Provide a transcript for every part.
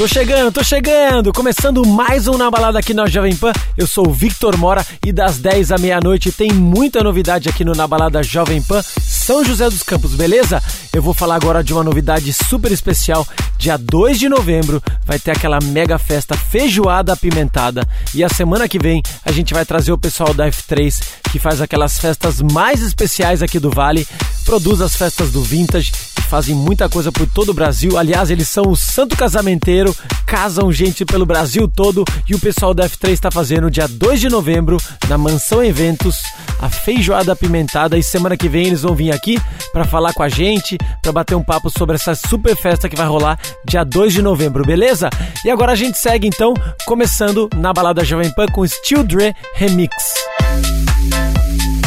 Tô chegando, tô chegando! Começando mais um Na Balada aqui na Jovem Pan. Eu sou o Victor Mora e das 10 à meia-noite tem muita novidade aqui no Na Balada Jovem Pan São José dos Campos, beleza? Eu vou falar agora de uma novidade super especial. Dia 2 de novembro vai ter aquela mega festa feijoada apimentada. E a semana que vem a gente vai trazer o pessoal da F3 que faz aquelas festas mais especiais aqui do Vale, produz as festas do Vintage e fazem muita coisa por todo o Brasil. Aliás, eles são o santo casamenteiro, casam gente pelo Brasil todo e o pessoal da F3 está fazendo dia 2 de novembro na Mansão Eventos a feijoada apimentada e semana que vem eles vão vir aqui para falar com a gente, para bater um papo sobre essa super festa que vai rolar dia 2 de novembro, beleza? E agora a gente segue então, começando na balada Jovem Pan com Steel Dre Remix. Thank you.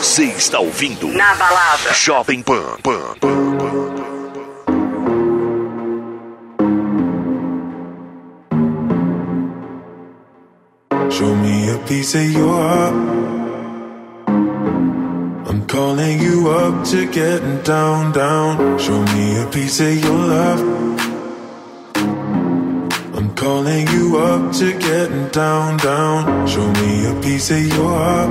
Você está ouvindo Na balada. Jovem Pan. Pan, Pan, Pan. Show me a piece of your heart. I'm calling you up to getting down, down. Show me a piece of your love. I'm calling you up to getting down, down. Show me a piece of your heart,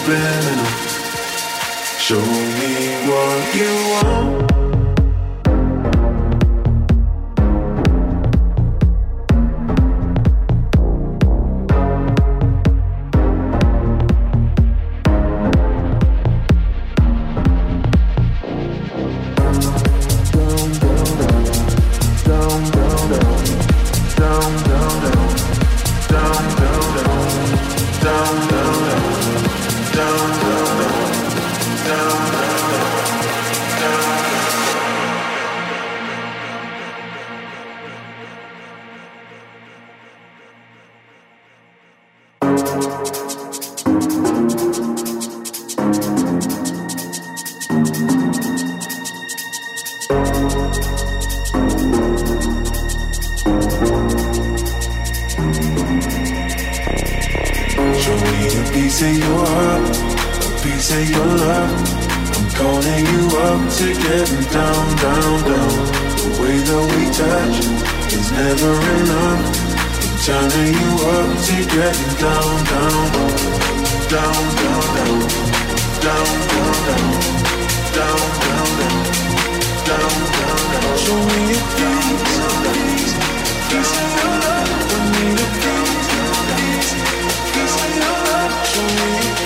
subliminal. Show me what you want. Touch is never enough. I'm turning you up to getting down, down, down, down, down, down, down, down, down, down, down, down, down, down. Show me a piece, piece of your love. I need a piece, piece, piece of your love. Show me a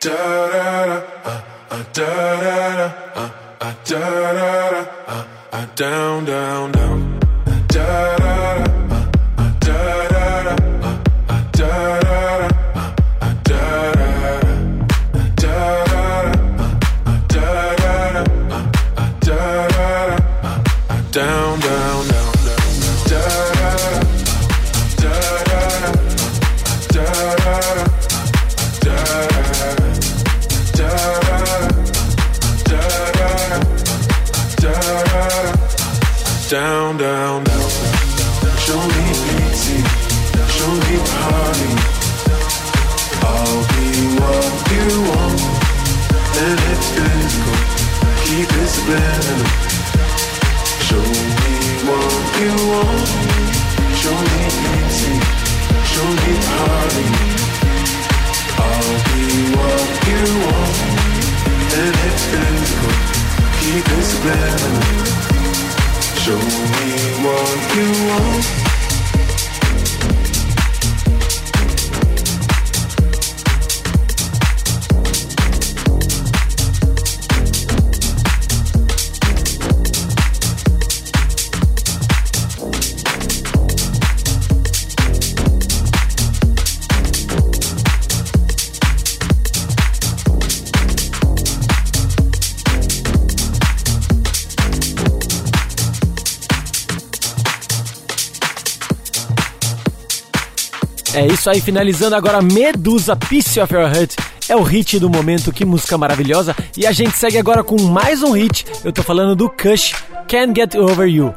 Da da da, uh, uh, da isso aí, finalizando agora Medusa Piece of Your Heart. É o hit do momento, que música maravilhosa. E a gente segue agora com mais um hit. Eu tô falando do Kush, Can't Get Over You.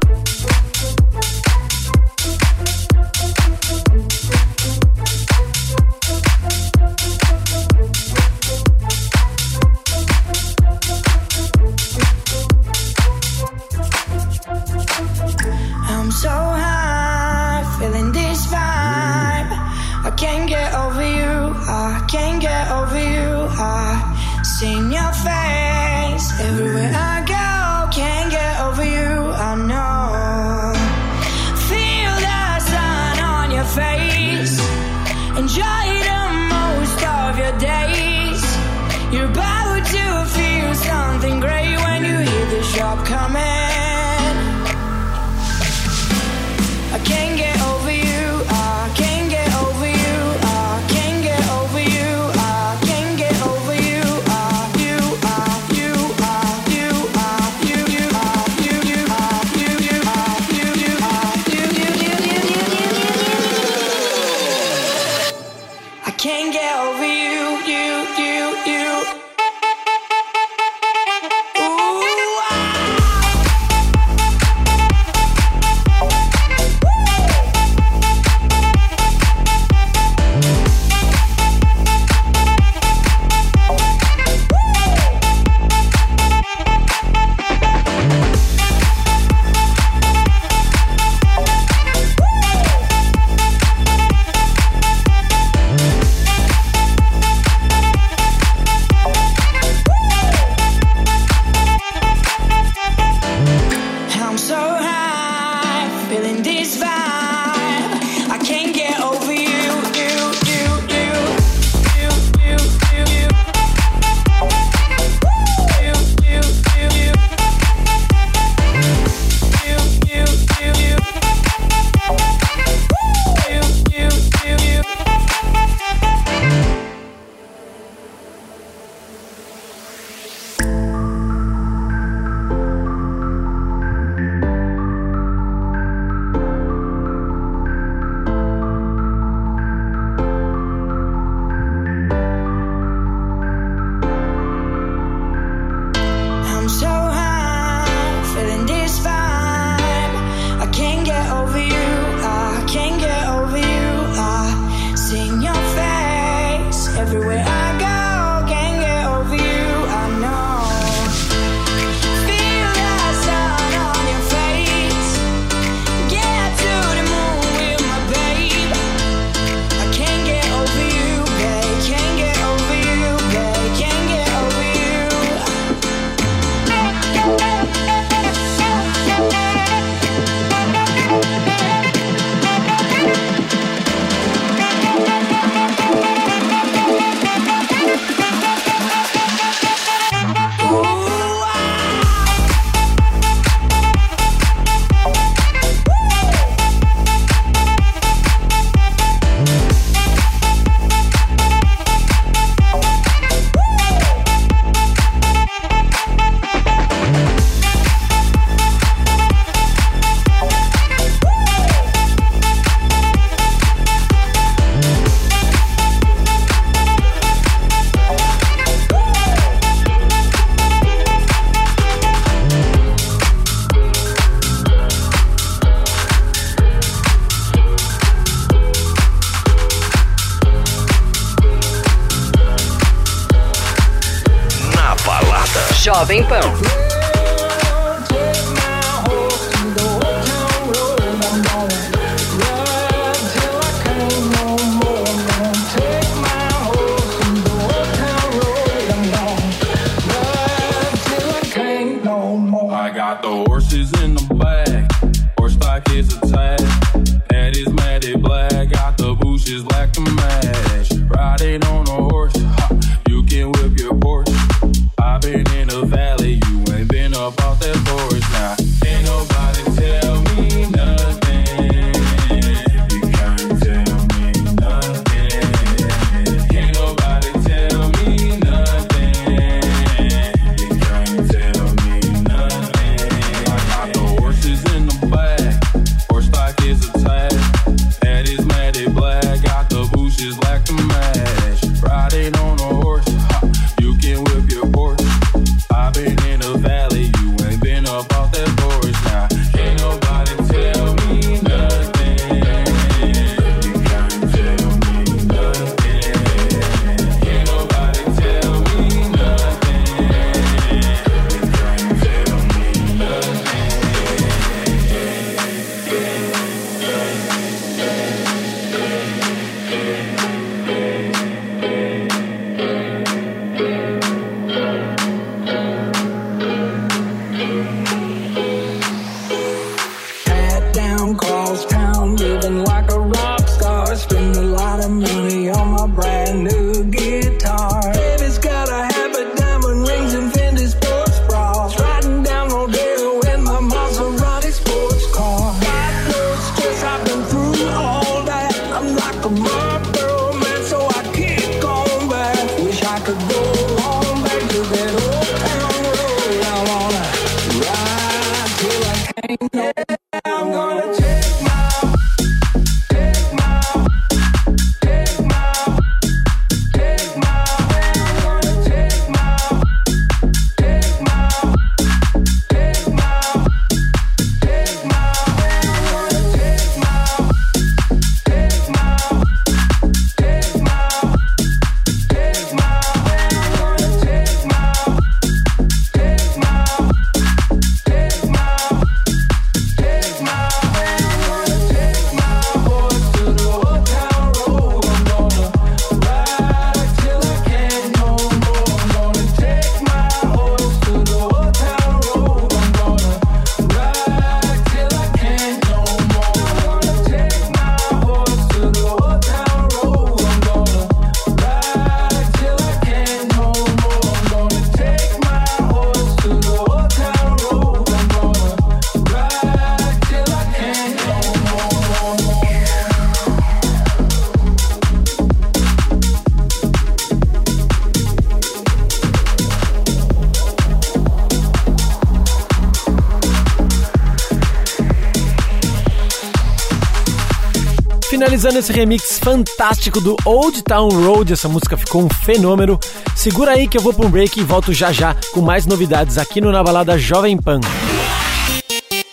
Finalizando esse remix fantástico do Old Town Road. Essa música ficou um fenômeno. Segura aí que eu vou para um break e volto já já com mais novidades aqui no Na Balada Jovem Pan.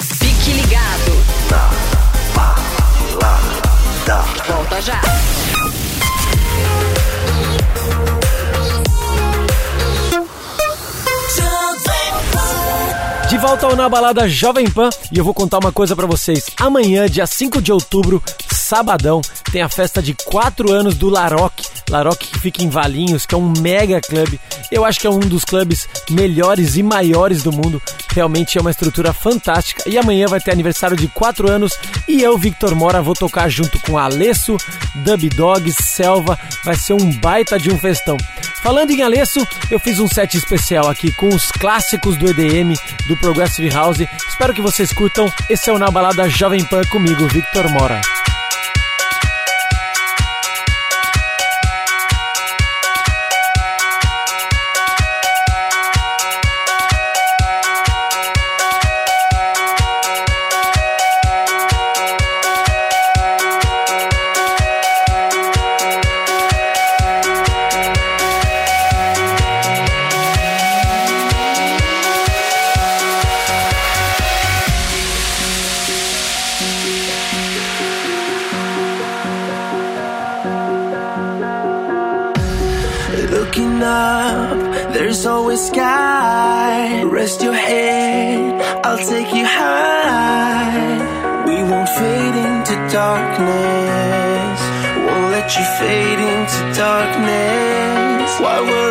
Fique ligado. Na Balada. Volta já. De volta ao Na Balada Jovem Pan e eu vou contar uma coisa para vocês. Amanhã, dia 5 de outubro, sabadão, tem a festa de 4 anos do Laroque. Laroque que fica em Valinhos, que é um mega clube. Eu acho que é um dos clubes melhores e maiores do mundo. Realmente é uma estrutura fantástica. E amanhã vai ter aniversário de 4 anos e eu, Victor Mora, vou tocar junto com Alesso, Dub Dogs, Selva. Vai ser um baita de um festão. Falando em Alesso, eu fiz um set especial aqui com os clássicos do EDM, do Progressive House. Espero que vocês curtam. Esse é o Na Balada Jovem Pan comigo, Victor Mora. darkness. Won't let you fade into darkness. Why would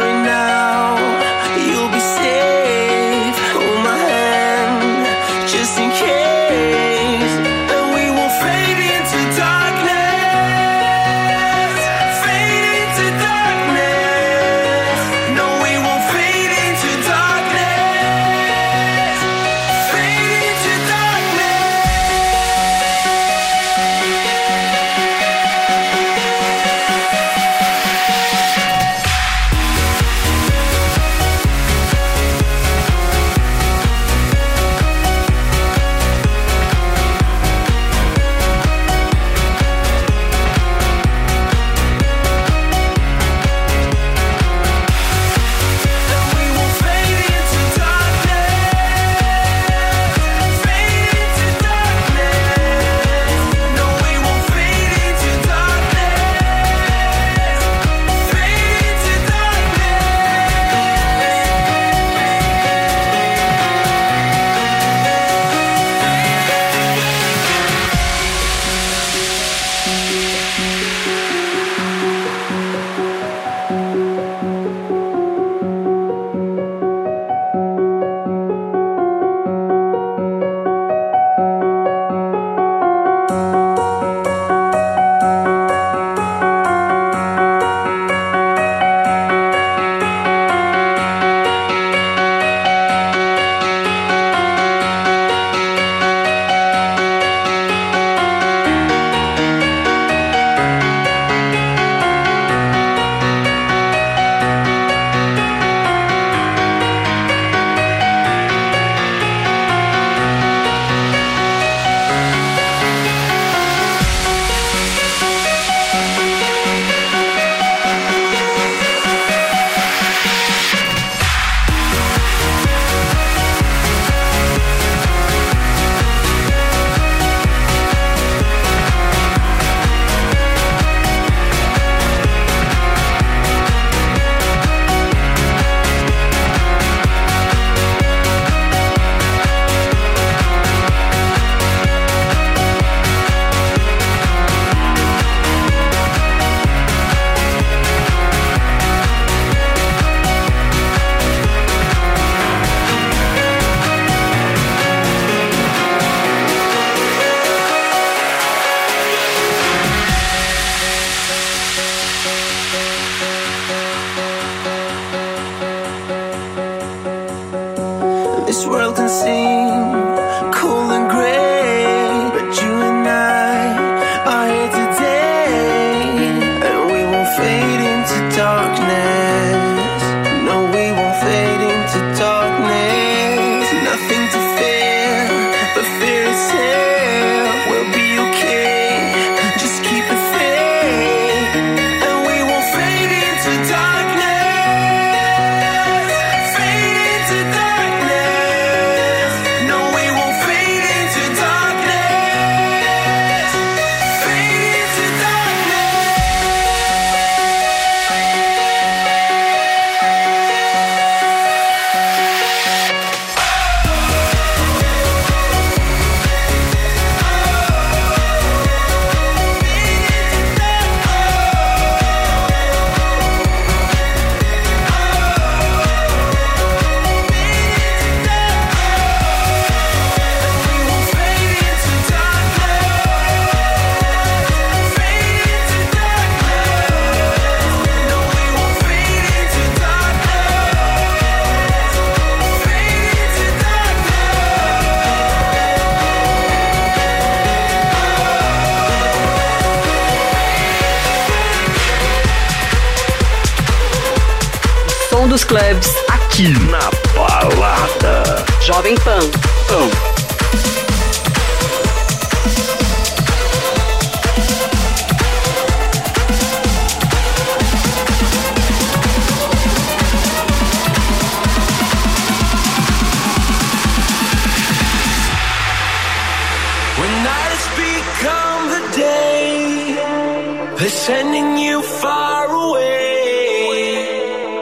sending you far away,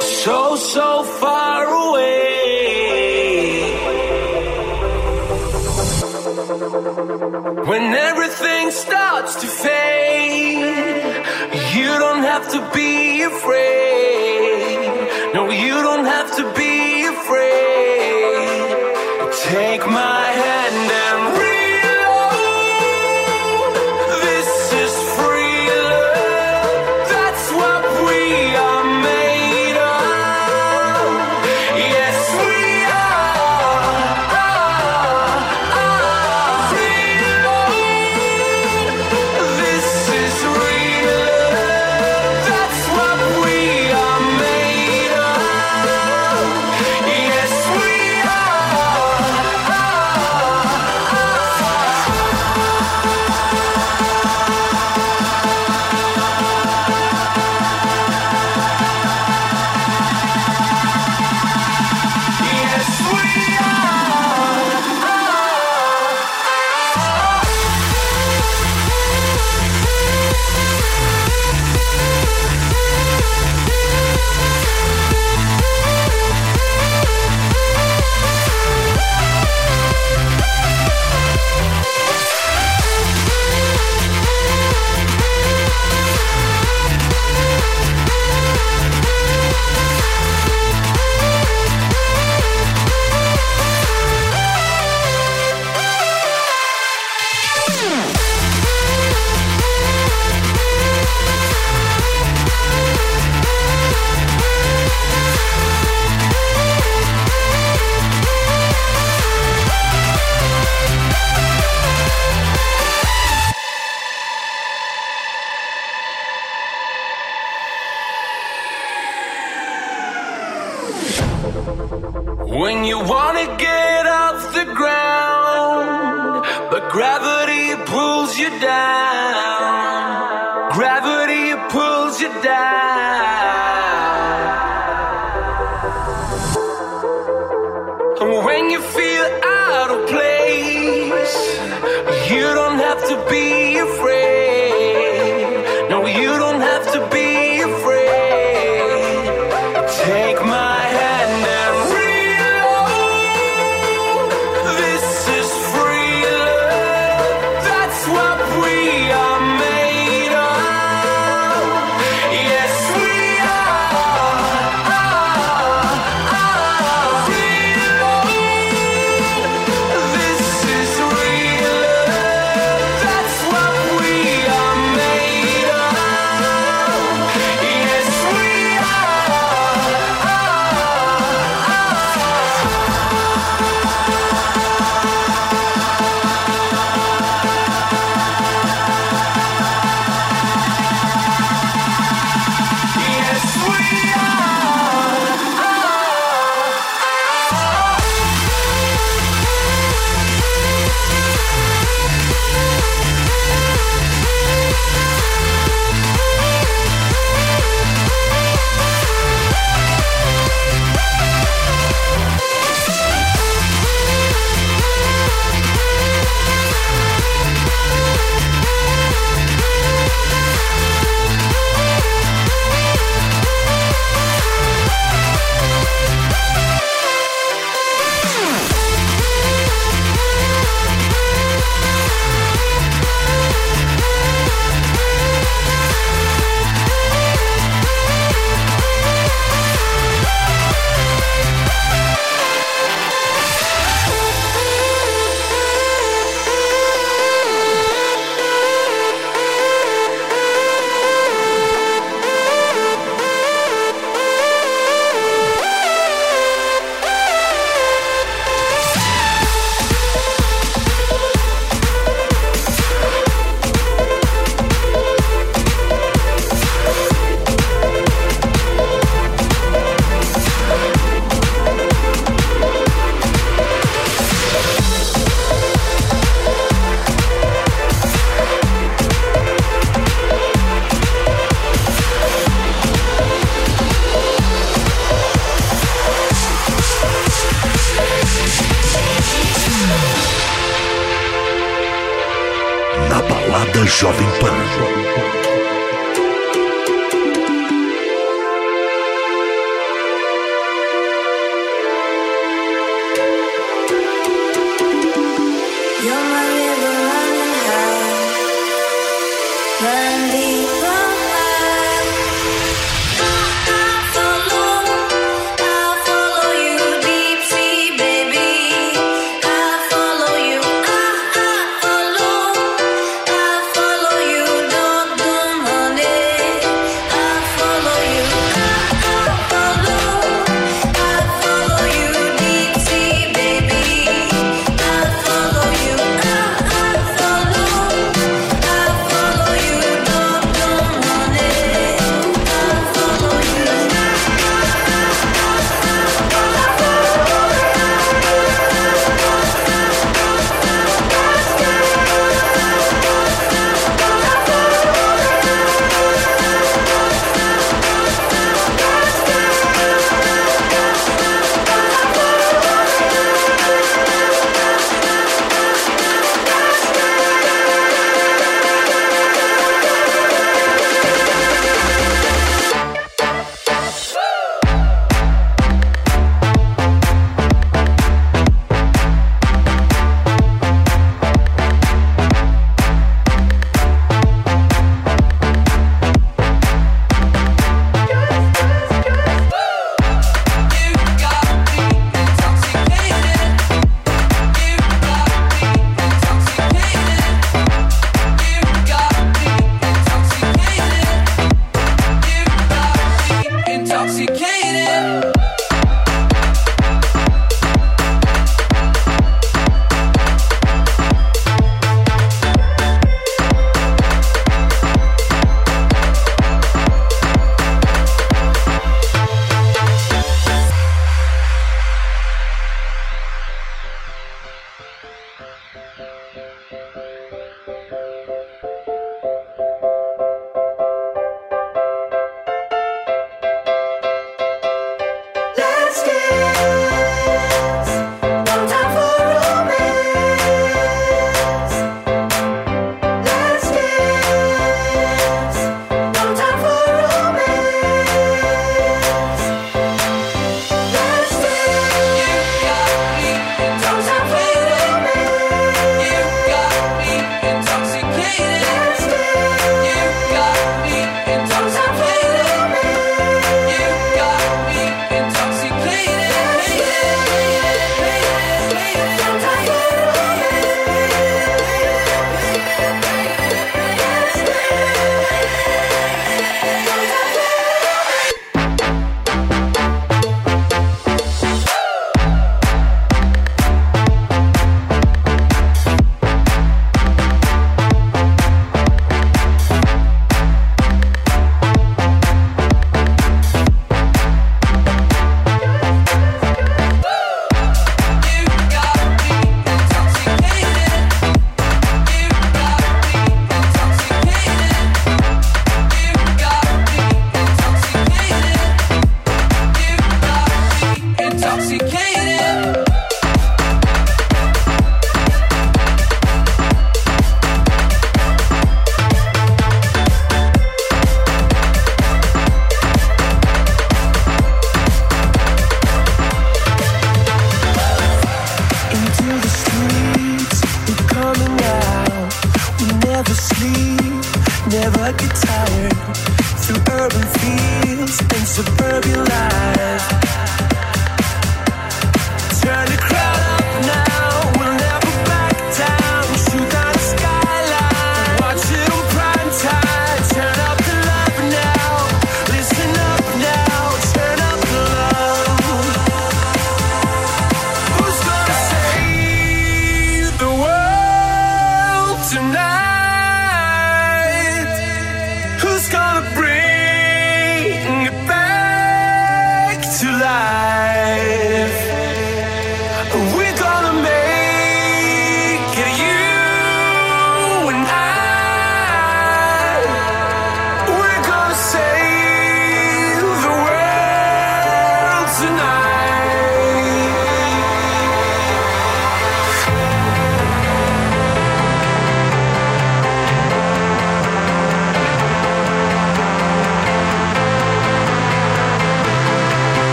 so, so far away. When everything starts to fade, you don't have to be afraid. No, you don't have to be afraid. Take my hand and breathe.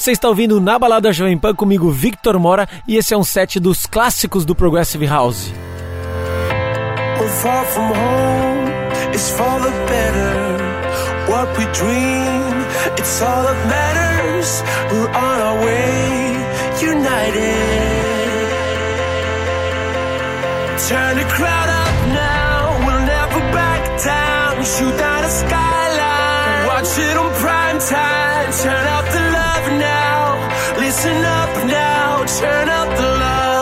Você está ouvindo Na Balada Jovem Pan comigo, Victor Mora, e esse é um set dos clássicos do Progressive House. Oh, turn the crowd up now, we'll never back down. Shoot a skyline, watch it on prime time. Turn up the now. Listen up now, turn up the love.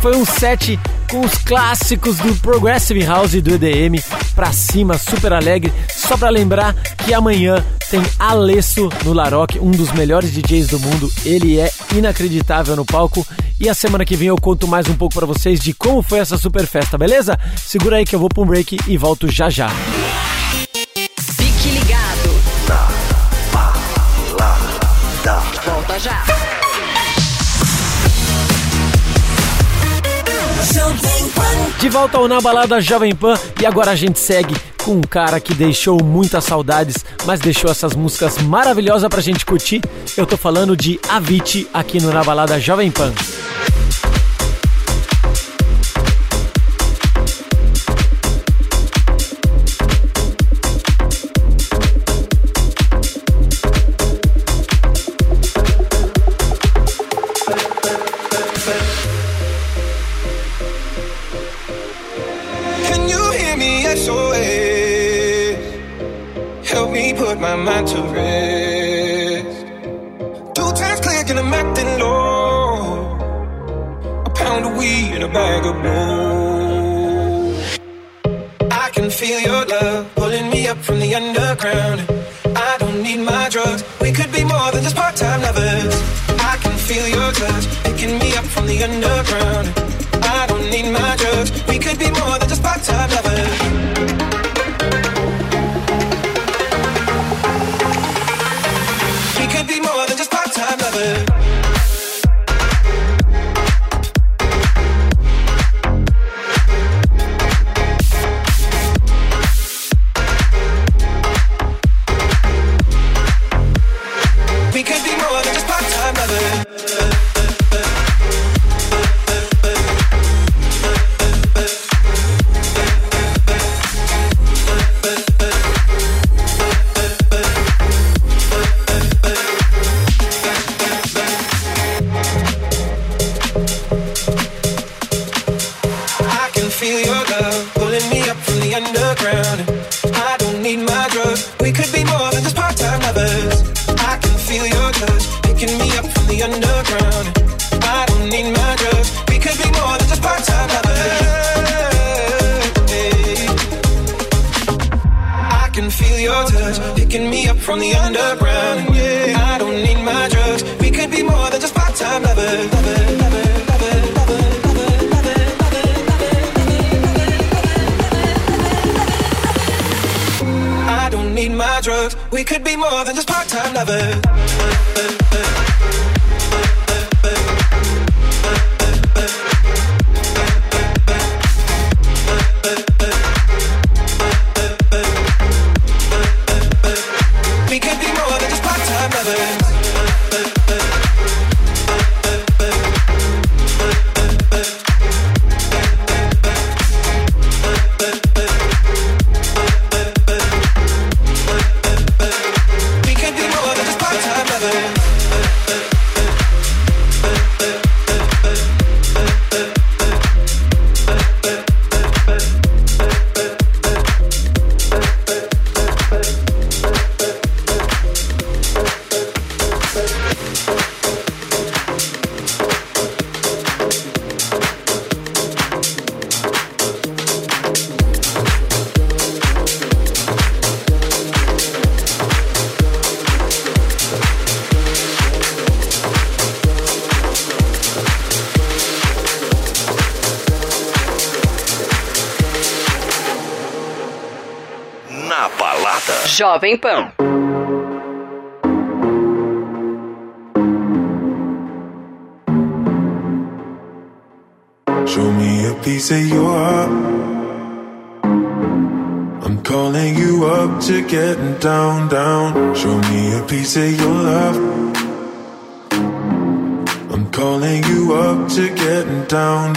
Foi um set com os clássicos do Progressive House e do EDM pra cima, super alegre. Só pra lembrar que amanhã tem Alesso no Laroque, um dos melhores DJs do mundo. Ele é inacreditável no palco. E a semana que vem eu conto mais um pouco pra vocês de como foi essa super festa, beleza? Segura aí que eu vou pra um break e volto já já. Fique ligado. Volta já. De volta ao Na Balada Jovem Pan e agora a gente segue com um cara que deixou muitas saudades, mas deixou essas músicas maravilhosas pra gente curtir. Eu tô falando de Avicii aqui no Na Balada Jovem Pan. Pound of weed and a bag of blow. I can can feel your love pulling me up from the underground. I don't need my drugs. We could be more than just part-time lovers. I can feel your touch picking me up from the underground. I don't need my drugs. We could be more than just part-time lovers. Jovem Pan.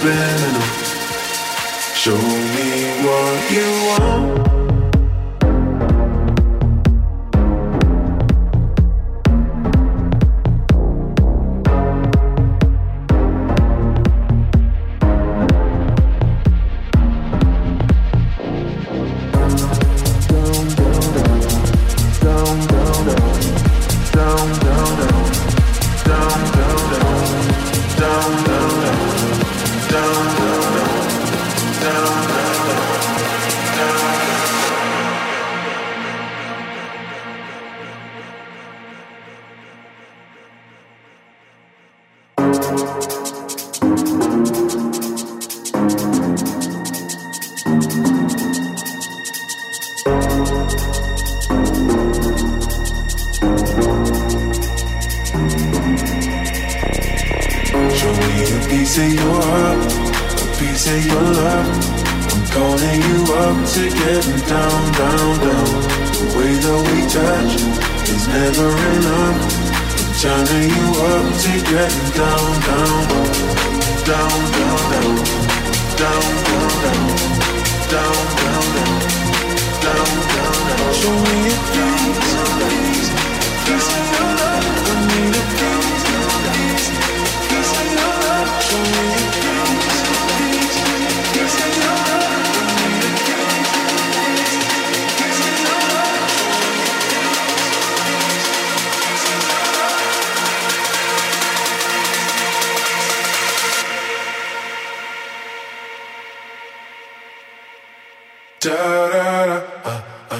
subliminal. Show me what you want.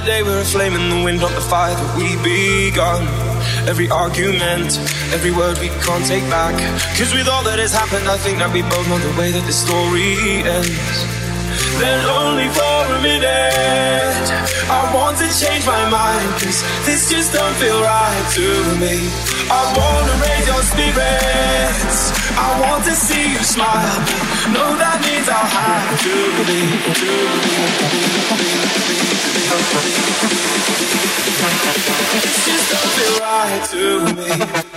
The day, we're a flame in the wind, not the fire that we begun. Every argument, every word we can't take back. Cause with all that has happened, I think that we both know the way that the story ends. Then only for a minute I want to change my mind Cause this just don't feel right to me I wanna raise your spirits I want to see you smile. No, that means I'll have to leave This just feel right to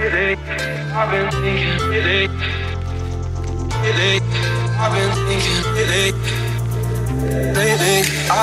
headache I've been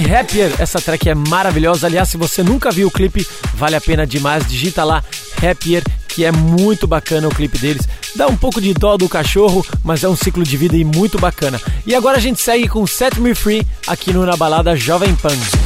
de Happier. Essa track é maravilhosa. Aliás, se você nunca viu o clipe, vale a pena demais. Digita lá Happier, que é muito bacana o clipe deles. Dá um pouco de dó do cachorro, mas é um ciclo de vida e muito bacana. E agora a gente segue com Set Me Free aqui no Na Balada Jovem Pan.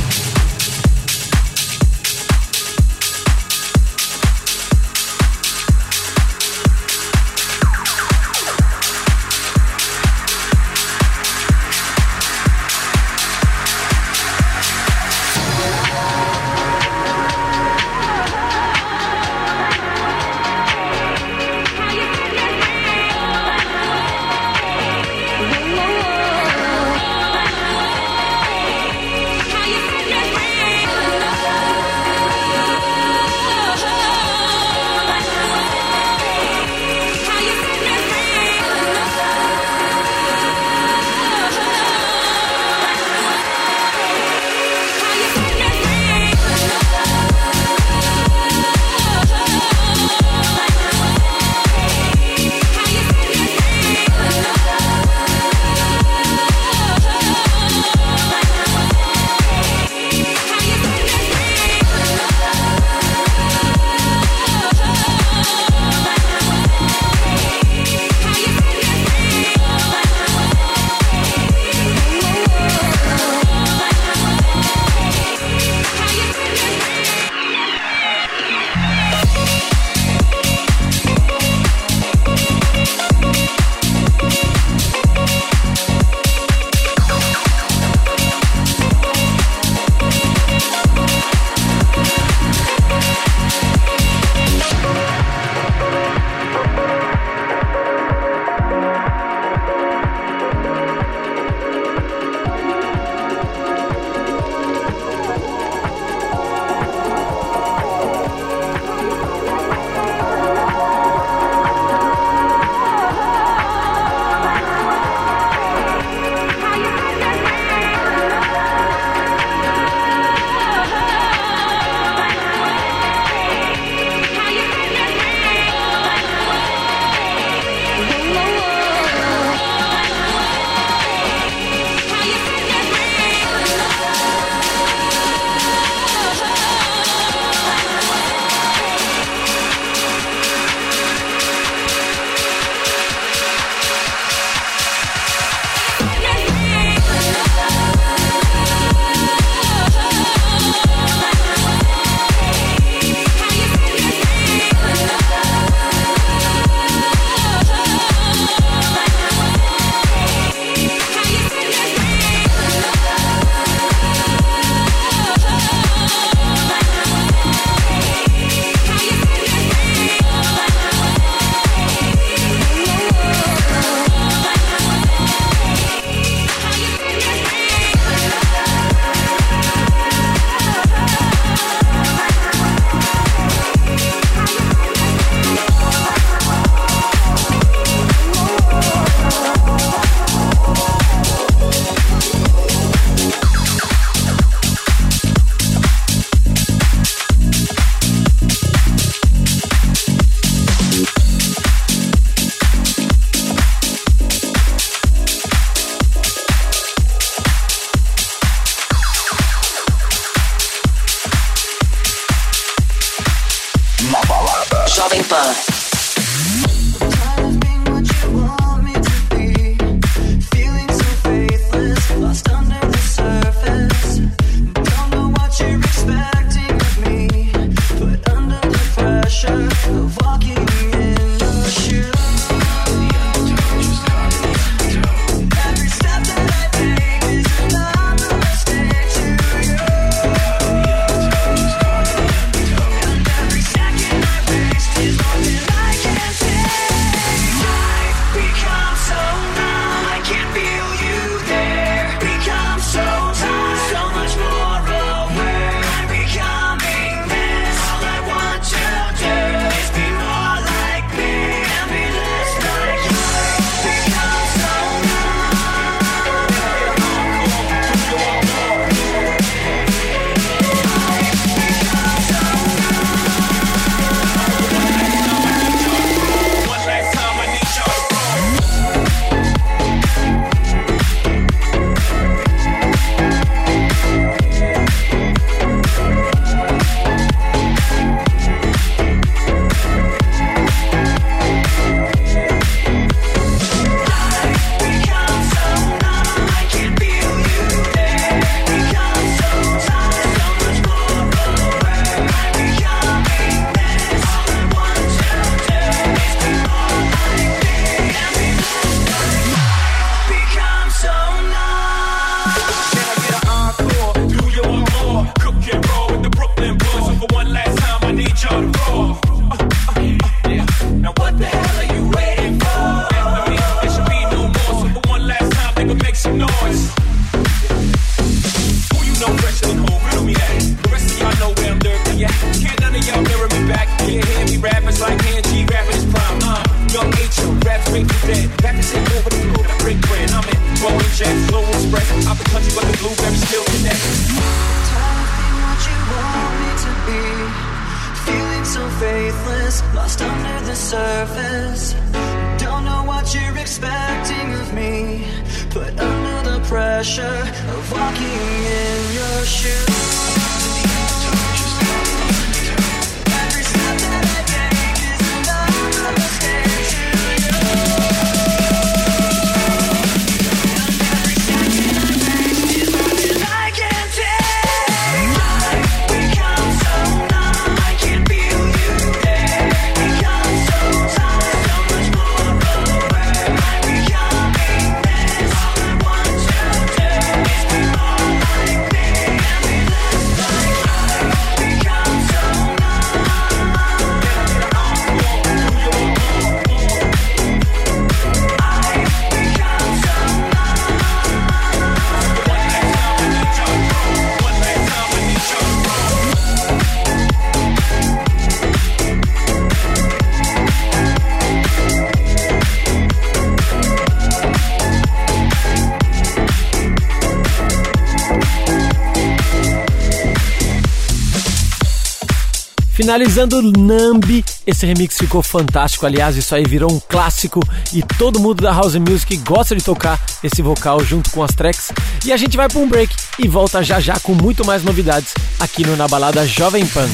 Finalizando Nambi, esse remix ficou fantástico. Aliás, isso aí virou um clássico e todo mundo da House Music gosta de tocar esse vocal junto com as tracks. E a gente vai para um break e volta já já com muito mais novidades aqui no Na Balada Jovem Pan.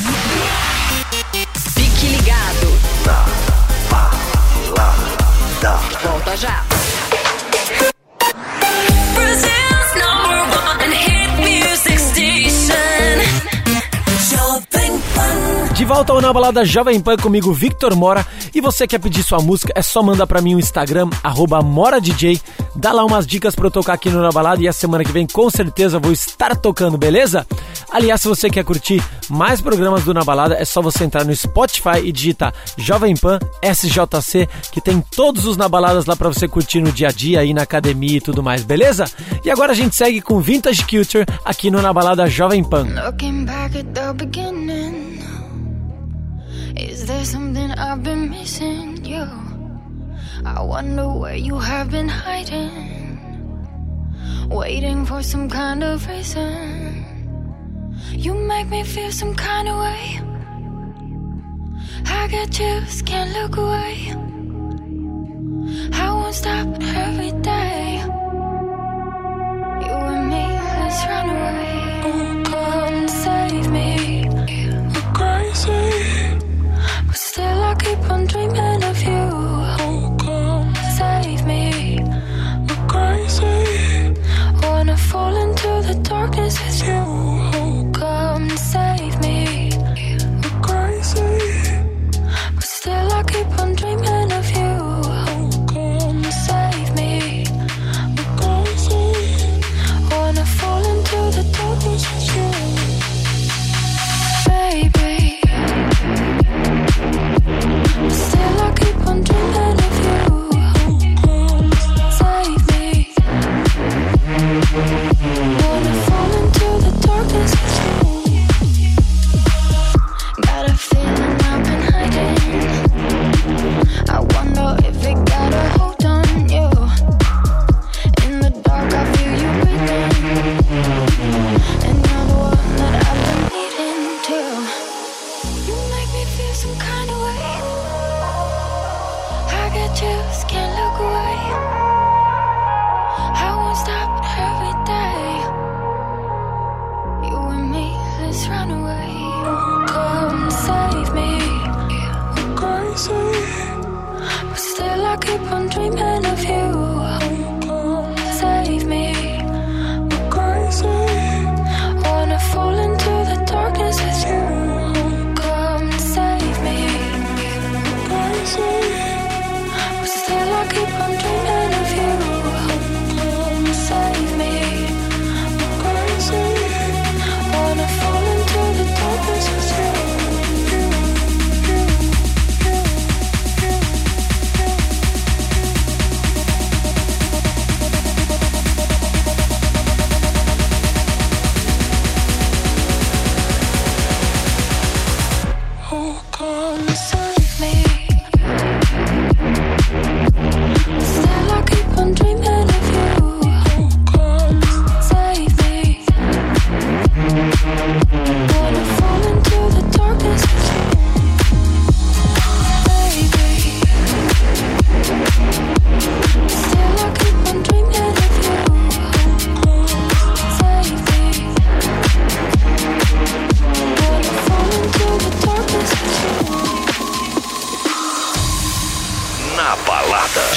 Volta ao Na Balada Jovem Pan comigo, Victor Mora. E você quer pedir sua música, é só mandar pra mim o Instagram, MoraDJ. Dá lá umas dicas pra eu tocar aqui no Na Balada e a semana que vem com certeza vou estar tocando, beleza? Aliás, se você quer curtir mais programas do Na Balada, é só você entrar no Spotify e digitar Jovem Pan SJC, que tem todos os Na Baladas lá pra você curtir no dia a dia, aí na academia e tudo mais, beleza? E agora a gente segue com Vintage Culture aqui no Na Balada Jovem Pan. Looking back at the beginning, is there something I've been missing? You, I wonder where you have been hiding, waiting for some kind of reason. You make me feel some kind of way. I get chills, can't look away. I won't stop every day. You and me, let's run away. Oh, still I keep on dreaming of you. Oh, come save me. We're crazy. Wanna fall into the darkness with you.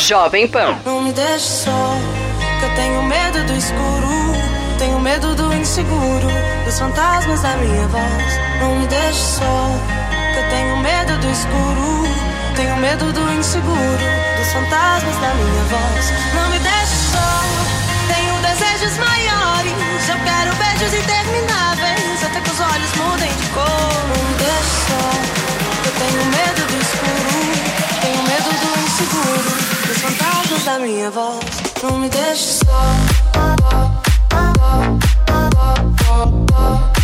Jovem Pan. Não me deixe só, que eu tenho medo do escuro. Tenho medo do inseguro, dos fantasmas da minha voz. Não me deixe só, que eu tenho medo do escuro. Tenho medo do inseguro, dos fantasmas da minha voz. Não me deixe só, tenho desejos maiores. Eu quero beijos intermináveis, até que os olhos mudem de cor. Não me deixe só, que eu tenho medo do escuro. Tenho medo do inseguro. Os fantasmas da minha voz não me deixe só. Oh, oh, oh,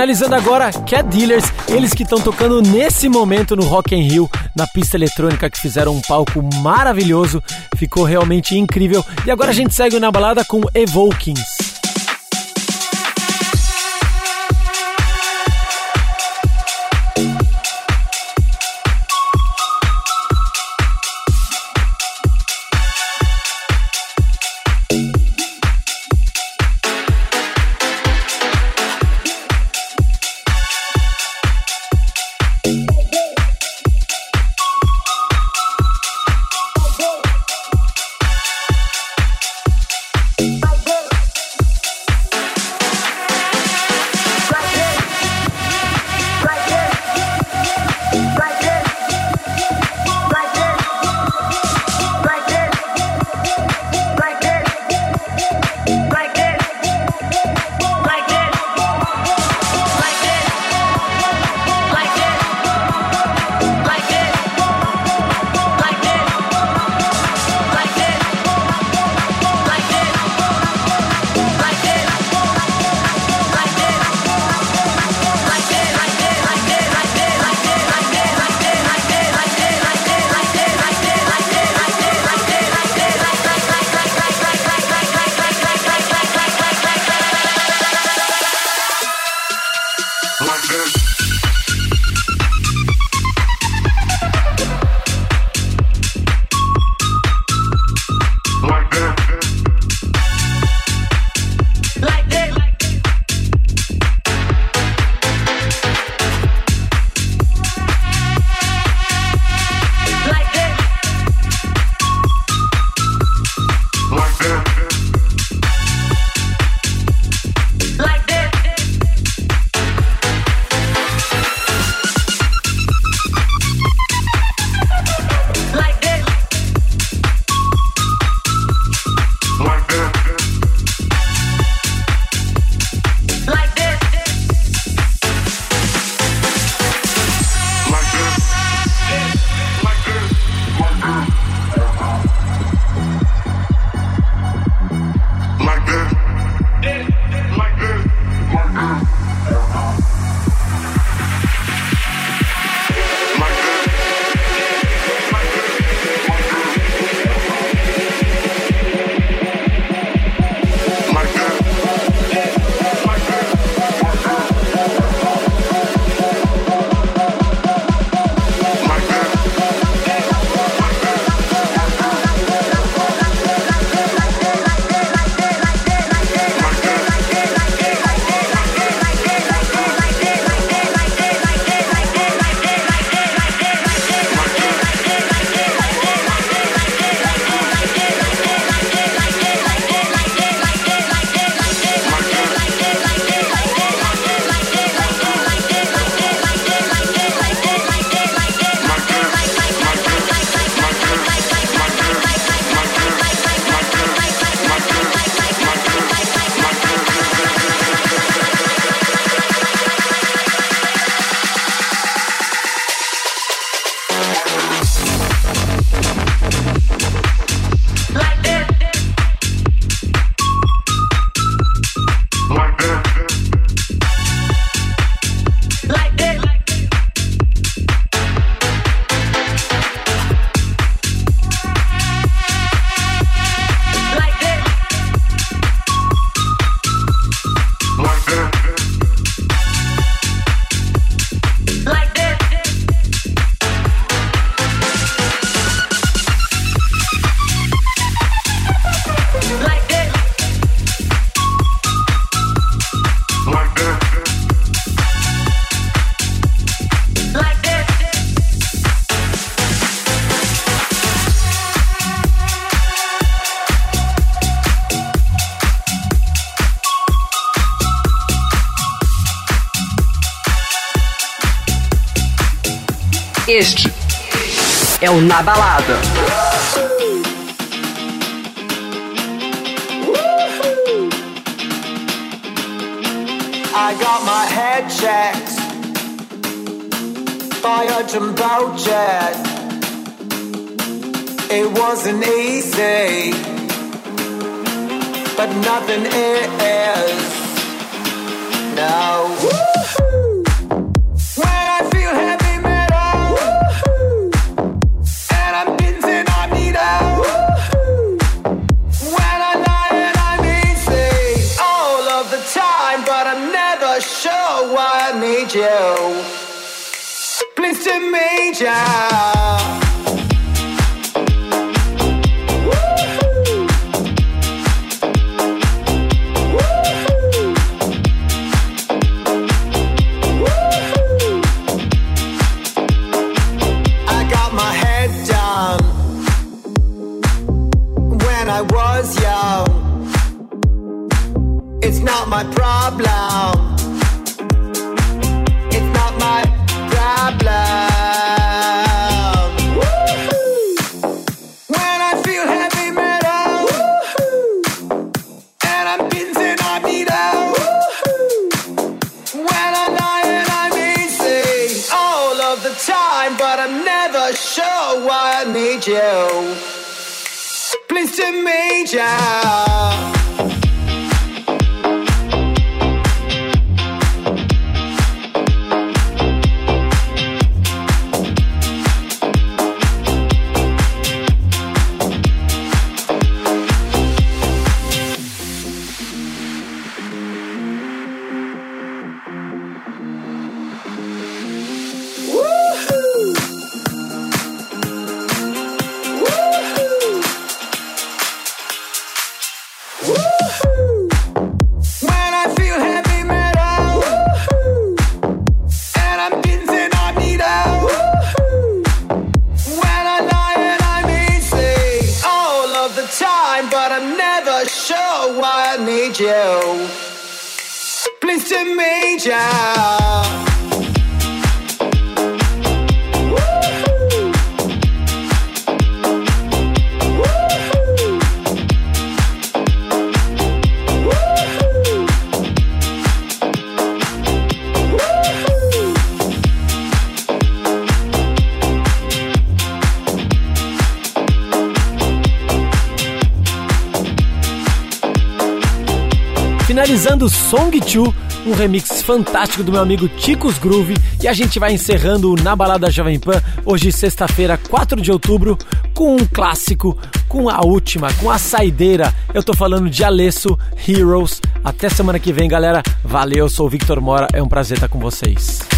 Finalizando agora, Cat Dealers, eles que estão tocando nesse momento no Rock in Rio, na pista eletrônica, que fizeram um palco maravilhoso, ficou realmente incrível. E agora a gente segue na balada com Evokings. Na Balada. I got my head checked by a jumbo jet. It wasn't easy, but nothing is. now. Not my problem. It's not my problem. Please Song 2, um remix fantástico do meu amigo Ticos Groove. E a gente vai encerrando o Na Balada Jovem Pan, hoje sexta-feira, 4 de outubro, com um clássico, com a última, com a saideira. Eu tô falando de Alesso, Heroes. Até semana que vem, galera. Valeu, sou o Victor Mora, é um prazer estar com vocês.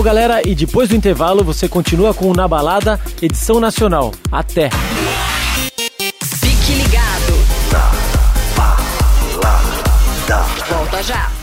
Valeu, galera, e depois do intervalo você continua com o Na Balada, edição nacional. Até! Fique ligado. Na balada. Volta já.